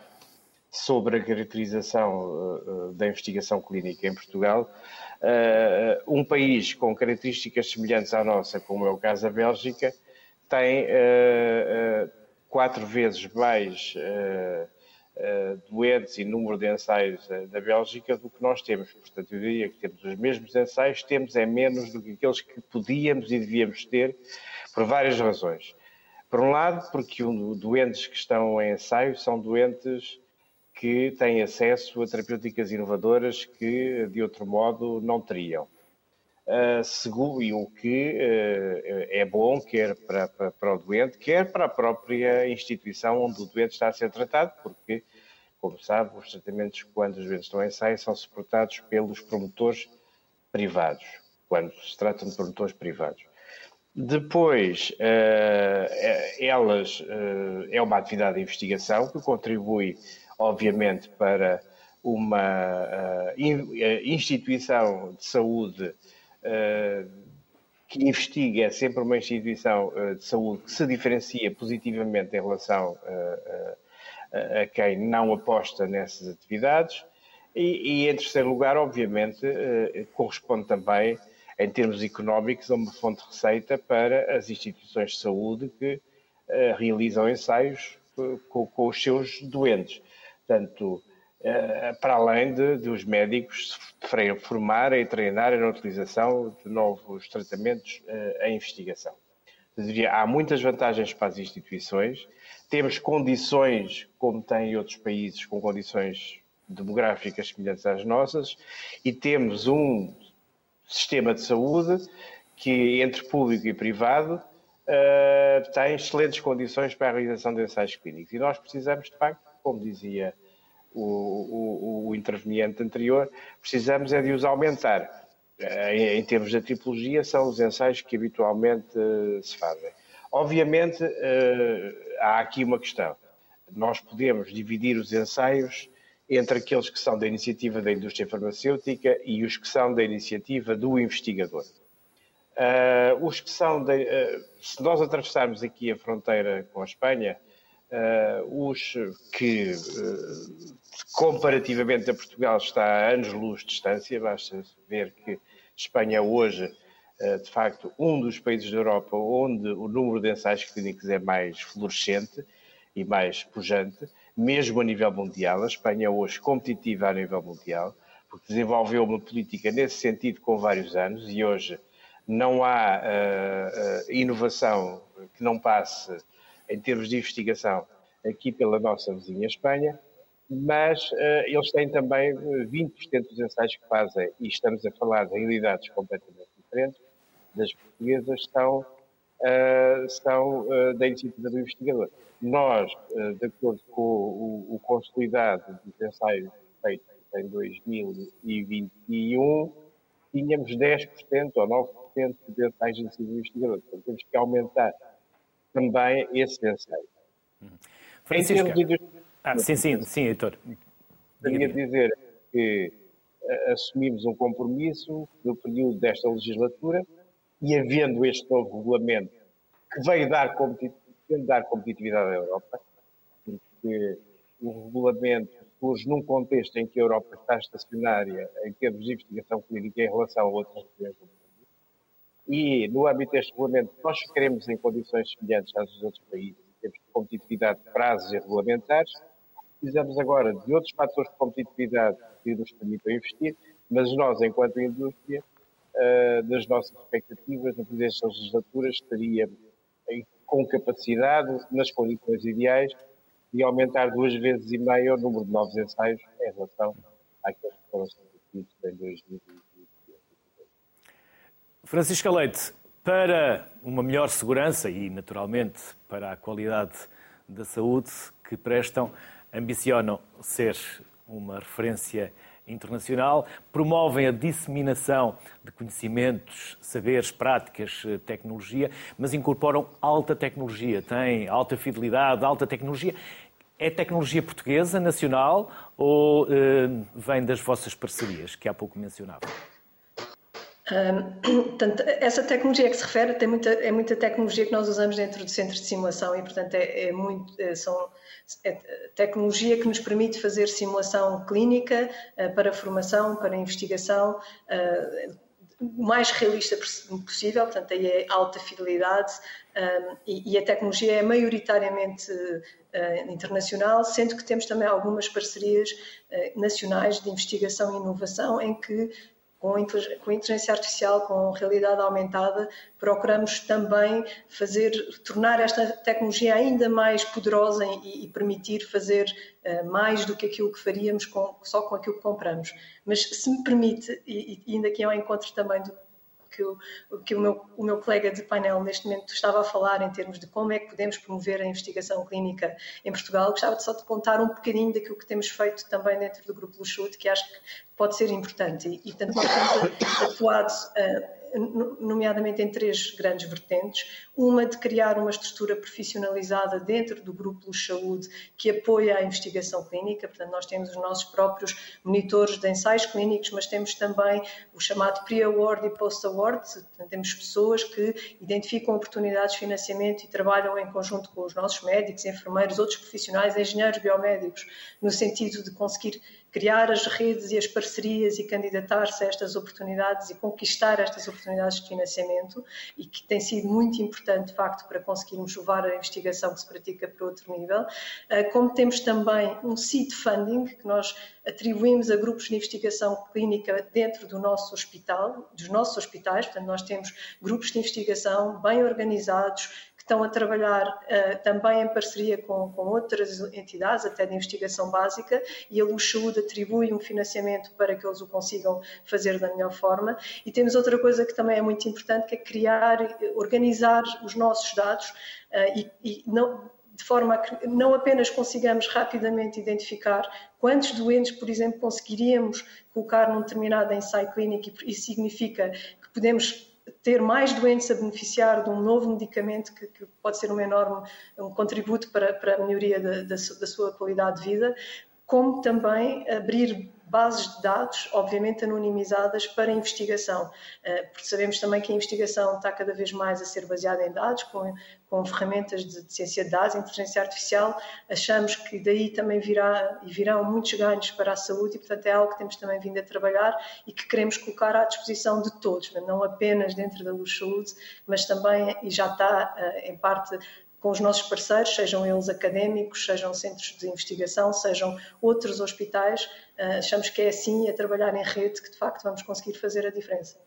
sobre a caracterização uh, da investigação clínica em Portugal. Uh, um país com características semelhantes à nossa, como é o caso da Bélgica, tem uh, quatro vezes mais doentes e número de ensaios da Bélgica do que nós temos. Portanto, eu diria que temos os mesmos ensaios, temos é menos do que aqueles que podíamos e devíamos ter, por várias razões. Por um lado, porque os doentes que estão em ensaio são doentes que têm acesso a terapêuticas inovadoras que, de outro modo, não teriam. Uh, segundo, e o que uh, é bom, quer para, para, para, o doente, quer para a própria instituição onde o doente está a ser tratado, porque, como sabe, os tratamentos, quando os doentes estão em ensaio, são suportados pelos promotores privados, quando se tratam de promotores privados. Depois, uh, elas, é uma atividade de investigação que contribui obviamente, para uma uh, instituição de saúde uh, que investiga, é sempre uma instituição uh, de saúde que se diferencia positivamente em relação a quem não aposta nessas atividades. E, e em terceiro lugar, obviamente, corresponde também, em termos económicos, a uma fonte de receita para as instituições de saúde que realizam ensaios com, com os seus doentes. Portanto, eh, para além de, de os médicos se formarem e treinarem na utilização de novos tratamentos eh, em investigação. Há muitas vantagens para as instituições, temos condições, como têm outros países, com condições demográficas semelhantes às nossas, e temos um sistema de saúde que, entre público e privado, uh, tem excelentes condições para a realização de ensaios clínicos. E nós precisamos, de facto, como dizia o, o, o interveniente anterior, precisamos é de os aumentar. Uh, em, termos de tipologia, são os ensaios que habitualmente uh, se fazem. Obviamente, há aqui uma questão. Nós podemos dividir os ensaios entre aqueles que são da iniciativa da indústria farmacêutica e os que são da iniciativa do investigador. Uh, os que são, de, uh, se nós atravessarmos aqui a fronteira com a Espanha, uh, os que comparativamente a Portugal está a anos-luz de distância, basta ver que Espanha hoje, de facto, um dos países da Europa onde o número de ensaios clínicos é mais florescente e mais pujante, mesmo a nível mundial. A Espanha é hoje competitiva a nível mundial, porque desenvolveu uma política nesse sentido com vários anos e hoje não há uh, uh, inovação que não passe em termos de investigação aqui pela nossa vizinha Espanha, mas uh, eles têm também 20% dos ensaios que fazem, e estamos a falar de realidades completamente diferentes, das portuguesas, são, são da iniciativa do investigador. Nós, de acordo com o, o consolidado dos ensaios feitos em 2021, tínhamos 10% ou 9% de ensaios de ensino investigador. Portanto, temos que aumentar também esse ensaio. Francisco. De... Ah, sim, sim, sim, Heitor. Queria dizer que uh, assumimos um compromisso no período desta legislatura e havendo este novo regulamento que veio dar, competitividade, dar competitividade à Europa, porque o regulamento surge num contexto em que a Europa está estacionária em termos de investigação clínica em relação a outras regiões do mundo. E, no âmbito deste regulamento, nós queremos em condições semelhantes às dos outros países, em termos de competitividade de prazos e regulamentares. Precisamos agora de outros fatores de competitividade que nos permitam investir, mas nós, enquanto indústria, das nossas expectativas, na presidência legislatura, estaria com capacidade, nas condições ideais, e aumentar duas vezes e meia o número de novos ensaios em relação àqueles que foram substituídos em 2020. Francisca Leite, para uma melhor segurança e, naturalmente, para a qualidade da saúde que prestam, ambicionam ser uma referência internacional, promovem a disseminação de conhecimentos, saberes, práticas, tecnologia, mas incorporam alta tecnologia, têm alta fidelidade, alta tecnologia. É tecnologia portuguesa, nacional, ou uh, vem das vossas parcerias, que há pouco mencionava? Um, portanto, essa tecnologia que se refere tem muita, é muita tecnologia que nós usamos dentro do centro de simulação e, portanto, é, é muito, é, são, tecnologia que nos permite fazer simulação clínica uh, para formação, para investigação, uh, o mais realista possível, portanto, aí é alta fidelidade um, e, a tecnologia é maioritariamente internacional, sendo que temos também algumas parcerias nacionais de investigação e inovação em que com inteligência artificial, com realidade aumentada, procuramos também fazer, tornar esta tecnologia ainda mais poderosa e, e permitir fazer uh, mais do que aquilo que faríamos com, só com aquilo que compramos. Mas se me permite, e, e ainda aqui é um encontro também do que, o, que o, meu, o meu colega de painel neste momento estava a falar em termos de como é que podemos promover a investigação clínica em Portugal. Gostava de só de contar um bocadinho daquilo que temos feito também dentro do Grupo Luxute, que acho que pode ser importante. E, e portanto, nós temos atuado uh, nomeadamente em três grandes vertentes. Uma de criar uma estrutura profissionalizada dentro do Grupo Luz Saúde que apoia a investigação clínica, portanto, nós temos os nossos próprios monitores de ensaios clínicos, mas temos também o chamado Pre-Award e Post-Award, temos pessoas que identificam oportunidades de financiamento e trabalham em conjunto com os nossos médicos, enfermeiros, outros profissionais, engenheiros biomédicos, no sentido de conseguir criar as redes e as parcerias e candidatar-se a estas oportunidades e conquistar estas oportunidades de financiamento e que tem sido muito importante, de facto, para conseguirmos levar a investigação que se pratica para outro nível. Eh, como temos também um seed funding, que nós atribuímos a grupos de investigação clínica dentro do nosso hospital, dos nossos hospitais, portanto, nós temos grupos de investigação bem organizados, estão a trabalhar uh, também em parceria com, com, outras entidades, até de investigação básica, e a Saúde atribui um financiamento para que eles o consigam fazer da melhor forma. E temos outra coisa que também é muito importante, que é criar, organizar os nossos dados uh, e, e não, de forma a que não apenas consigamos rapidamente identificar quantos doentes, por exemplo, conseguiríamos colocar num determinado ensaio clínico, e isso significa que podemos ter mais doentes a beneficiar de um novo medicamento que, que pode ser um enorme um contributo para, para a melhoria da, da, da sua qualidade de vida, como também abrir bases de dados, obviamente anonimizadas, para investigação, eh, porque sabemos também que a investigação está cada vez mais a ser baseada em dados, com, com ferramentas de, de ciência de dados, inteligência artificial, achamos que daí também virá e virão muitos ganhos para a saúde e, portanto, é algo que temos também vindo a trabalhar e que queremos colocar à disposição de todos, não apenas dentro da Luz Saúde, mas também, e já está eh, em parte com os nossos parceiros, sejam eles académicos, sejam centros de investigação, sejam outros hospitais. Eh, achamos que é assim, a trabalhar em rede, que de facto vamos conseguir fazer a diferença.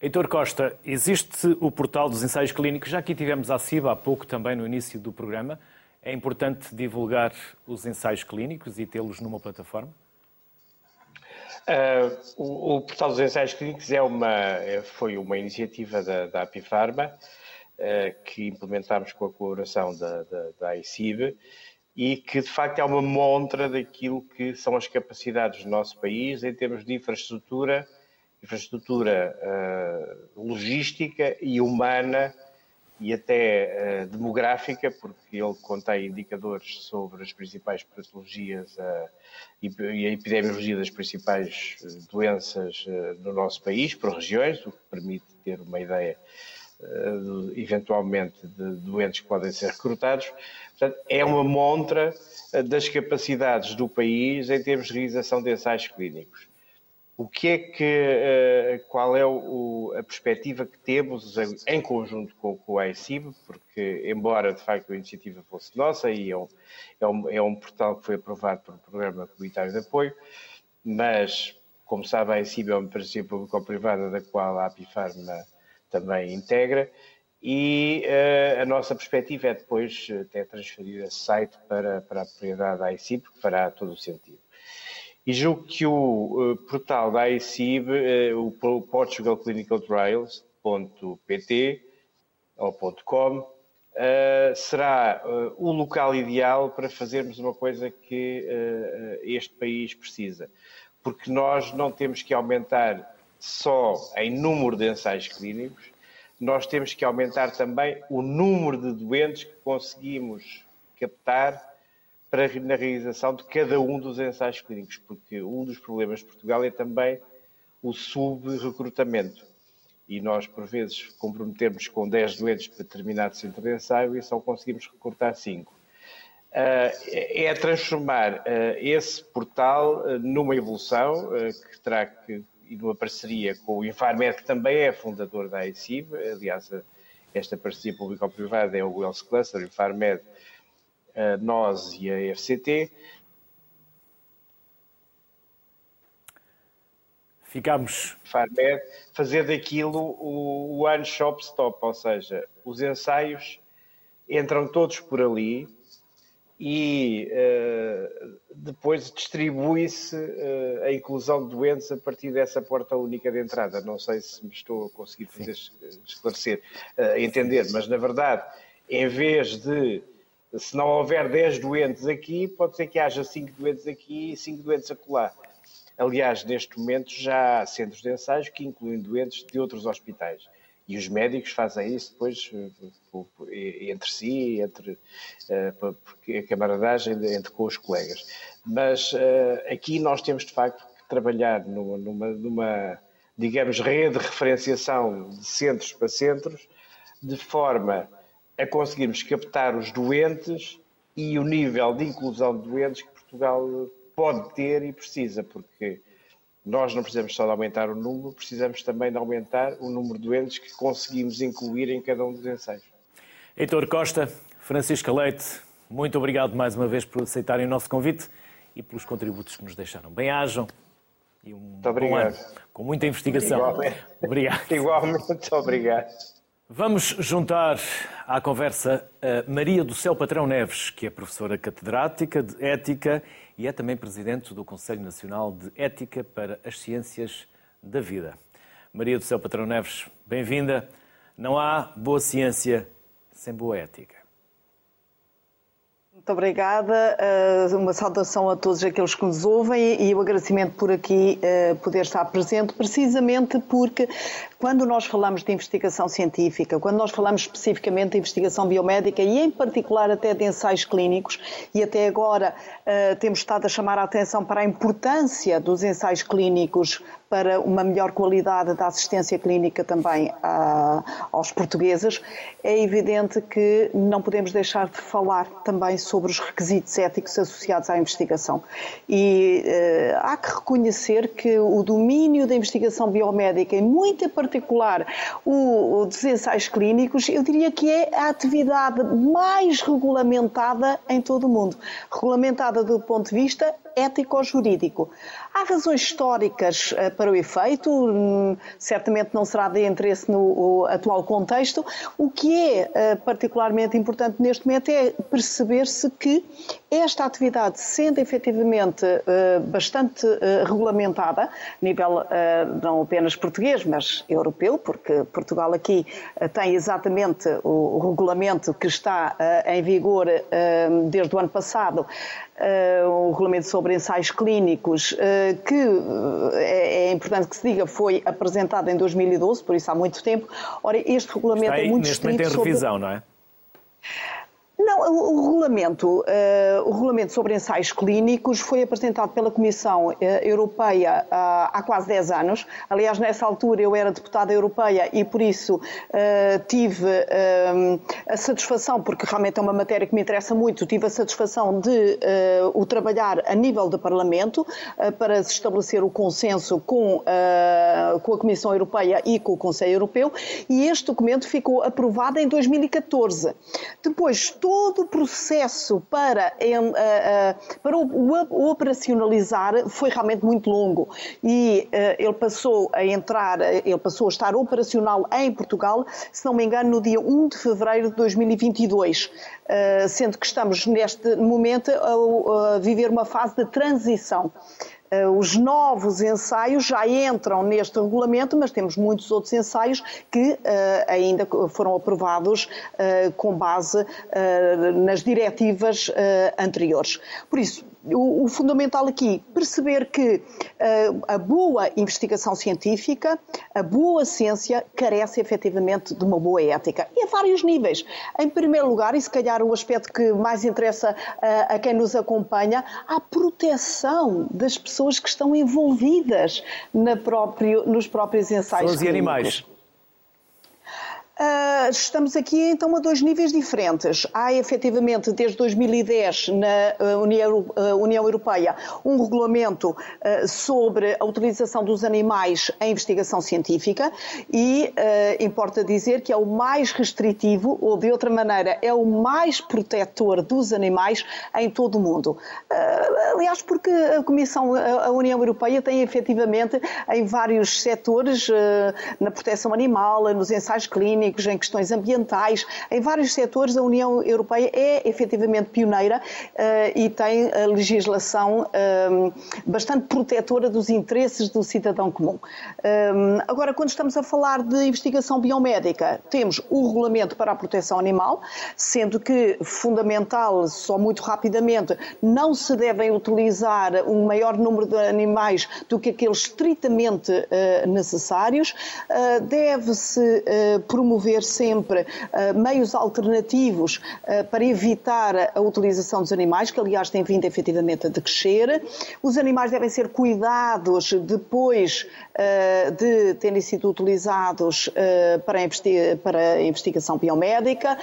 Heitor Costa, existe o portal dos ensaios clínicos, já aqui tivemos a CIBA há pouco também no início do programa. É importante divulgar os ensaios clínicos e tê-los numa plataforma? Uh, o, o, portal dos ensaios clínicos é uma, é, foi uma iniciativa da, da Apifarma que implementámos com a colaboração da, da, da e que de facto é uma montra daquilo que são as capacidades do nosso país em termos de infraestrutura, infraestrutura uh, logística e humana e até uh, demográfica, porque ele contém indicadores sobre as principais patologias uh, e a epidemiologia das principais doenças no nosso país, por regiões, o que permite ter uma ideia eh, eventualmente de doentes que podem ser recrutados. Portanto, é uma montra eh, das capacidades do país em termos de realização de ensaios clínicos. O que é que, eh, qual é a perspectiva que temos em conjunto com, com a ECIB, porque embora de facto a iniciativa fosse nossa e é um, é um, é um portal que foi aprovado pelo Programa Comunitário de Apoio, mas como sabe a ECIB é uma empresa público-privada da qual a Apifarma também integra. E uh, a nossa perspectiva é depois até transferir esse site para, para a propriedade da ICIB, porque fará todo o sentido. E julgo que o uh, portal da ICIB, uh, eh, o Portugal Clinical ou .com, será o local ideal para fazermos uma coisa que este país precisa. Porque nós não temos que aumentar só em número de ensaios clínicos, nós temos que aumentar também o número de doentes que conseguimos captar para, na realização de cada um dos ensaios clínicos, porque um dos problemas de Portugal é também o sub-recrutamento. E nós, por vezes, comprometemos com 10 doentes para determinado centro de ensaio e só conseguimos recrutar 5. Uh, é transformar uh, esse portal uh, numa evolução que terá que e numa parceria com o Infarmed, que também é fundador da ICIB, aliás, esta parceria público-privada é o Wells Cluster, o Infarmed, nós e a FCT. Ficamos. Infarmed, fazer daquilo o one shop stop, ou seja, os ensaios entram todos por ali, e uh, depois distribui-se uh, a inclusão de doentes a partir dessa porta única de entrada. Não sei se me estou a conseguir fazer esclarecer, uh, entender, mas na verdade, em vez de, se não houver 10 doentes aqui, pode ser que haja 5 doentes aqui e 5 doentes acolá. Aliás, neste momento já há centros de ensaios que incluem doentes de outros hospitais e os médicos fazem isso depois eh, entre si, entre eh, porque a camaradagem entre com os colegas. Mas eh, aqui nós temos de facto que trabalhar numa, numa, numa digamos, rede de referenciação de centros para centros, de forma a conseguirmos captar os doentes e o nível de inclusão de doentes que Portugal pode ter e precisa, porque nós não precisamos só de aumentar o número, precisamos também de aumentar o número de doentes que conseguimos incluir em cada um dos ensaios. Heitor Costa, Francisca Leite, muito obrigado mais uma vez por aceitarem o nosso convite e pelos contributos que nos deixaram. Bem-ajam e um muito obrigado. bom ano, com muita investigação. Igualmente. Obrigado. Igualmente, obrigado. Vamos juntar à conversa a Maria do Céu Patrão Neves, que é professora catedrática de Ética e é também presidente do Conselho Nacional de Ética para as Ciências da Vida. Maria do Céu Patrão Neves, bem-vinda. Não há boa ciência sem boa ética. Muito obrigada. Uh, uma saudação a todos aqueles que nos ouvem e o agradecimento por aqui uh, poder estar presente, precisamente porque quando nós falamos de investigação científica, quando nós falamos especificamente de investigação biomédica e em particular até de ensaios clínicos, e até agora uh, temos estado a chamar a atenção para a importância dos ensaios clínicos para uma melhor qualidade da assistência clínica também a, aos portugueses, é evidente que não podemos deixar de falar também sobre os requisitos éticos associados à investigação. E uh, há que reconhecer que o domínio da investigação biomédica, e muito em particular o, dos ensaios clínicos, eu diria que é a atividade mais regulamentada em todo o mundo. Regulamentada do ponto de vista ético-jurídico. Há razões históricas uh, para o efeito, hum, certamente não será de interesse no atual contexto. O que é uh, particularmente importante neste momento é perceber-se que esta atividade, sendo efetivamente uh, bastante regulamentada, a nível não apenas português, mas europeu, porque Portugal aqui tem exatamente o, regulamento que está em vigor desde o ano passado, o regulamento sobre ensaios clínicos, que é, é importante que se diga, foi apresentado em 2012, por isso há muito tempo. Ora, este regulamento aí, é muito neste momento em revisão, sobre... não é? Não, o, regulamento, uh, o regulamento sobre ensaios clínicos foi apresentado pela Comissão uh, Europeia uh, há quase 10 anos. Aliás, nessa altura eu era deputada europeia e por isso tive a satisfação, porque realmente é uma matéria que me interessa muito, tive a satisfação de o trabalhar a nível do Parlamento para se estabelecer o consenso com, com a Comissão Europeia e com o Conselho Europeu e este documento ficou aprovado em 2014. Depois, todo o processo para, para o operacionalizar foi realmente muito longo e eh, ele passou a entrar, ele passou a estar operacional em Portugal, se não me engano, no dia 1 de fevereiro de 2022, eh, sendo que estamos neste momento a viver uma fase de transição. Eh, os novos ensaios já entram neste regulamento, mas temos muitos outros ensaios que uh, ainda foram aprovados uh, com base nas diretivas anteriores. Por isso, o, o, fundamental aqui perceber que uh, a boa investigação científica, a boa ciência carece efetivamente de uma boa ética e a vários níveis. Em primeiro lugar, e se calhar o aspecto que mais interessa uh, a quem nos acompanha, a proteção das pessoas que estão envolvidas próprio, nos próprios ensaios. Pessoas e animais. Uh, estamos aqui então a dois níveis diferentes. Há efetivamente desde 2010 na ah, União, uh, União Europeia um regulamento uh, sobre a utilização dos animais em investigação científica e importa dizer que é o mais restritivo ou de outra maneira é o mais protetor dos animais em todo o mundo. aliás, porque a Comissão, a União Europeia tem efetivamente em vários setores na proteção animal, nos ensaios clínicos em questões ambientais, em vários setores a União Europeia é efetivamente pioneira uh, e tem a legislação um, bastante protetora dos interesses do cidadão comum. Um, agora, quando estamos a falar de investigação biomédica, temos o regulamento para a proteção animal, sendo que fundamental, só muito rapidamente, não se devem utilizar um maior número de animais do que aqueles estritamente uh, necessários, uh, deve-se promover promover sempre uh, meios alternativos uh, para evitar a utilização dos animais, que aliás tem vindo efetivamente a decrescer. Os animais devem ser cuidados depois uh, de terem sido utilizados para, a para investigação biomédica,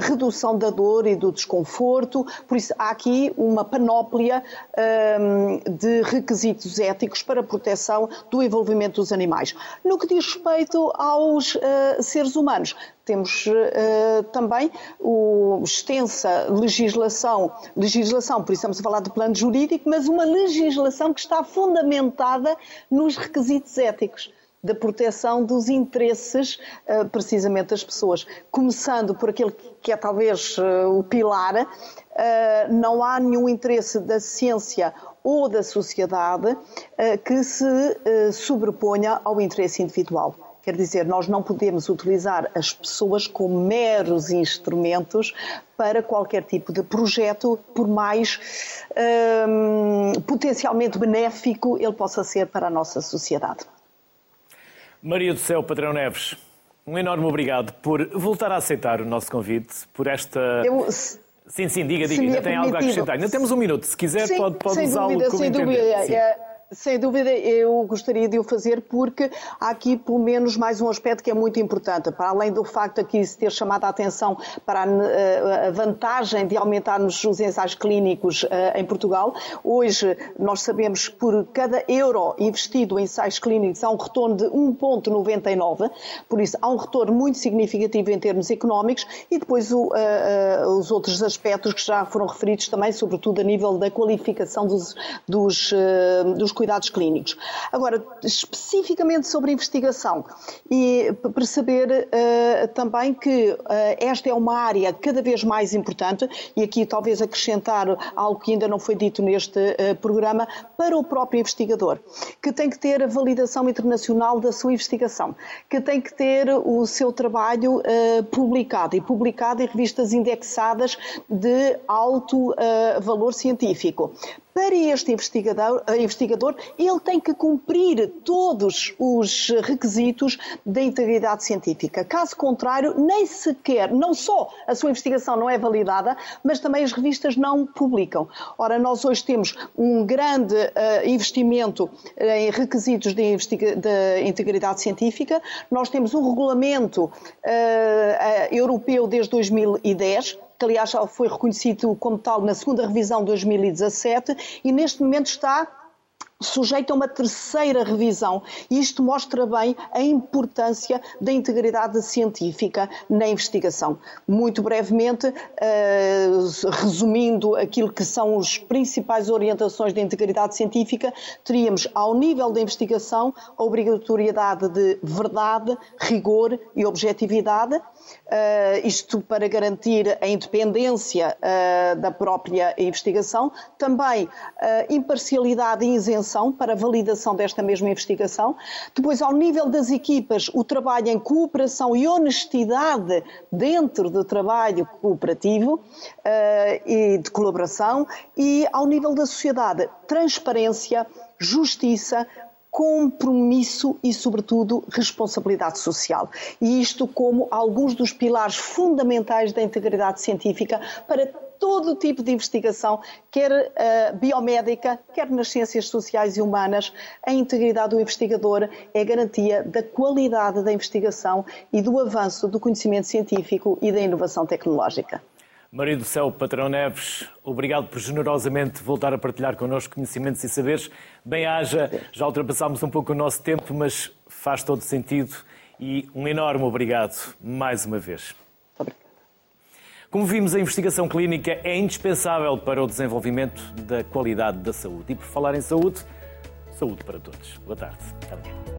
redução da dor e do desconforto. Por isso, há aqui uma panóplia de requisitos éticos para a proteção do envolvimento dos animais. No que diz respeito aos uh, seres humanos, temos uh, também o, extensa legislação, legislação, por isso estamos a falar de plano jurídico, mas uma legislação que está fundamentada nos requisitos éticos da proteção dos interesses uh, precisamente das pessoas. Começando por aquele que é talvez uh, o pilar, não há nenhum interesse da ciência ou da sociedade que se sobreponha ao interesse individual. Quer dizer, nós não podemos utilizar as pessoas como meros instrumentos para qualquer tipo de projeto, por mais um, potencialmente benéfico ele possa ser para a nossa sociedade. Maria do Céu Padrão Neves, um enorme obrigado por voltar a aceitar o nosso convite, por esta. Eu... Sim, sim, diga, diga, ainda tem algo a acrescentar. Ainda temos um minuto, se quiser sim, pode, pode usá-lo como sem entender. Dúvida. Sem dúvida, eu gostaria de o fazer porque há aqui pelo menos mais um aspecto que é muito importante. Para além do facto aqui se ter chamado a atenção para a vantagem de aumentarmos os ensaios clínicos eh, em Portugal, hoje nós sabemos que por cada euro investido em ensaios clínicos há um retorno de 1,99, por isso há um retorno muito significativo em termos económicos e depois o, uh, uh, os outros aspectos que já foram referidos também, sobretudo a nível da qualificação dos, dos, uh, dos cuidados clínicos. Agora, especificamente sobre investigação e perceber uh, também que uh, esta é uma área cada vez mais importante e aqui talvez acrescentar algo que ainda não foi dito neste uh, programa para o próprio investigador, que tem que ter a validação internacional da sua investigação, que tem que ter o seu trabalho publicado e publicado em revistas indexadas de alto valor científico para este investigador, eh, investigador, ele tem que cumprir todos os requisitos da integridade científica. Caso contrário, nem sequer, não só a sua investigação não é validada, mas também as revistas não publicam. Ora, nós hoje temos um grande uh, investimento em requisitos de, de, integridade científica, nós temos um regulamento uh, uh, europeu desde 2010 que aliás já foi reconhecido como tal na segunda revisão de 2017 e neste momento está sujeito a uma terceira revisão. Isto mostra bem a importância da integridade científica na investigação. Muito brevemente, uh, resumindo aquilo que são as principais orientações da integridade científica, teríamos, ao nível da investigação, a obrigatoriedade de verdade, rigor e objetividade uh, isto para garantir a independência uh, da própria investigação, também imparcialidade e isenção para a validação desta mesma investigação, depois, ao nível das equipas, o trabalho em cooperação e honestidade dentro do trabalho cooperativo e de colaboração, e ao nível da sociedade, transparência, justiça, compromisso e, sobretudo, responsabilidade social. E isto como alguns dos pilares fundamentais da integridade científica para todo tipo de investigação, quer uh, biomédica, quer nas ciências sociais e humanas, a integridade do investigador é garantia da qualidade da investigação e do avanço do conhecimento científico e da inovação tecnológica. Maria do Céu Patrão Neves, obrigado por generosamente voltar a partilhar connosco conhecimentos e saberes. Bem-haja, já ultrapassámos um pouco o nosso tempo, mas faz todo sentido e um enorme obrigado mais uma vez. Como vimos, a investigação clínica é indispensável para o desenvolvimento da qualidade da saúde. E por falar em saúde, saúde para todos. Boa tarde. Até amanhã.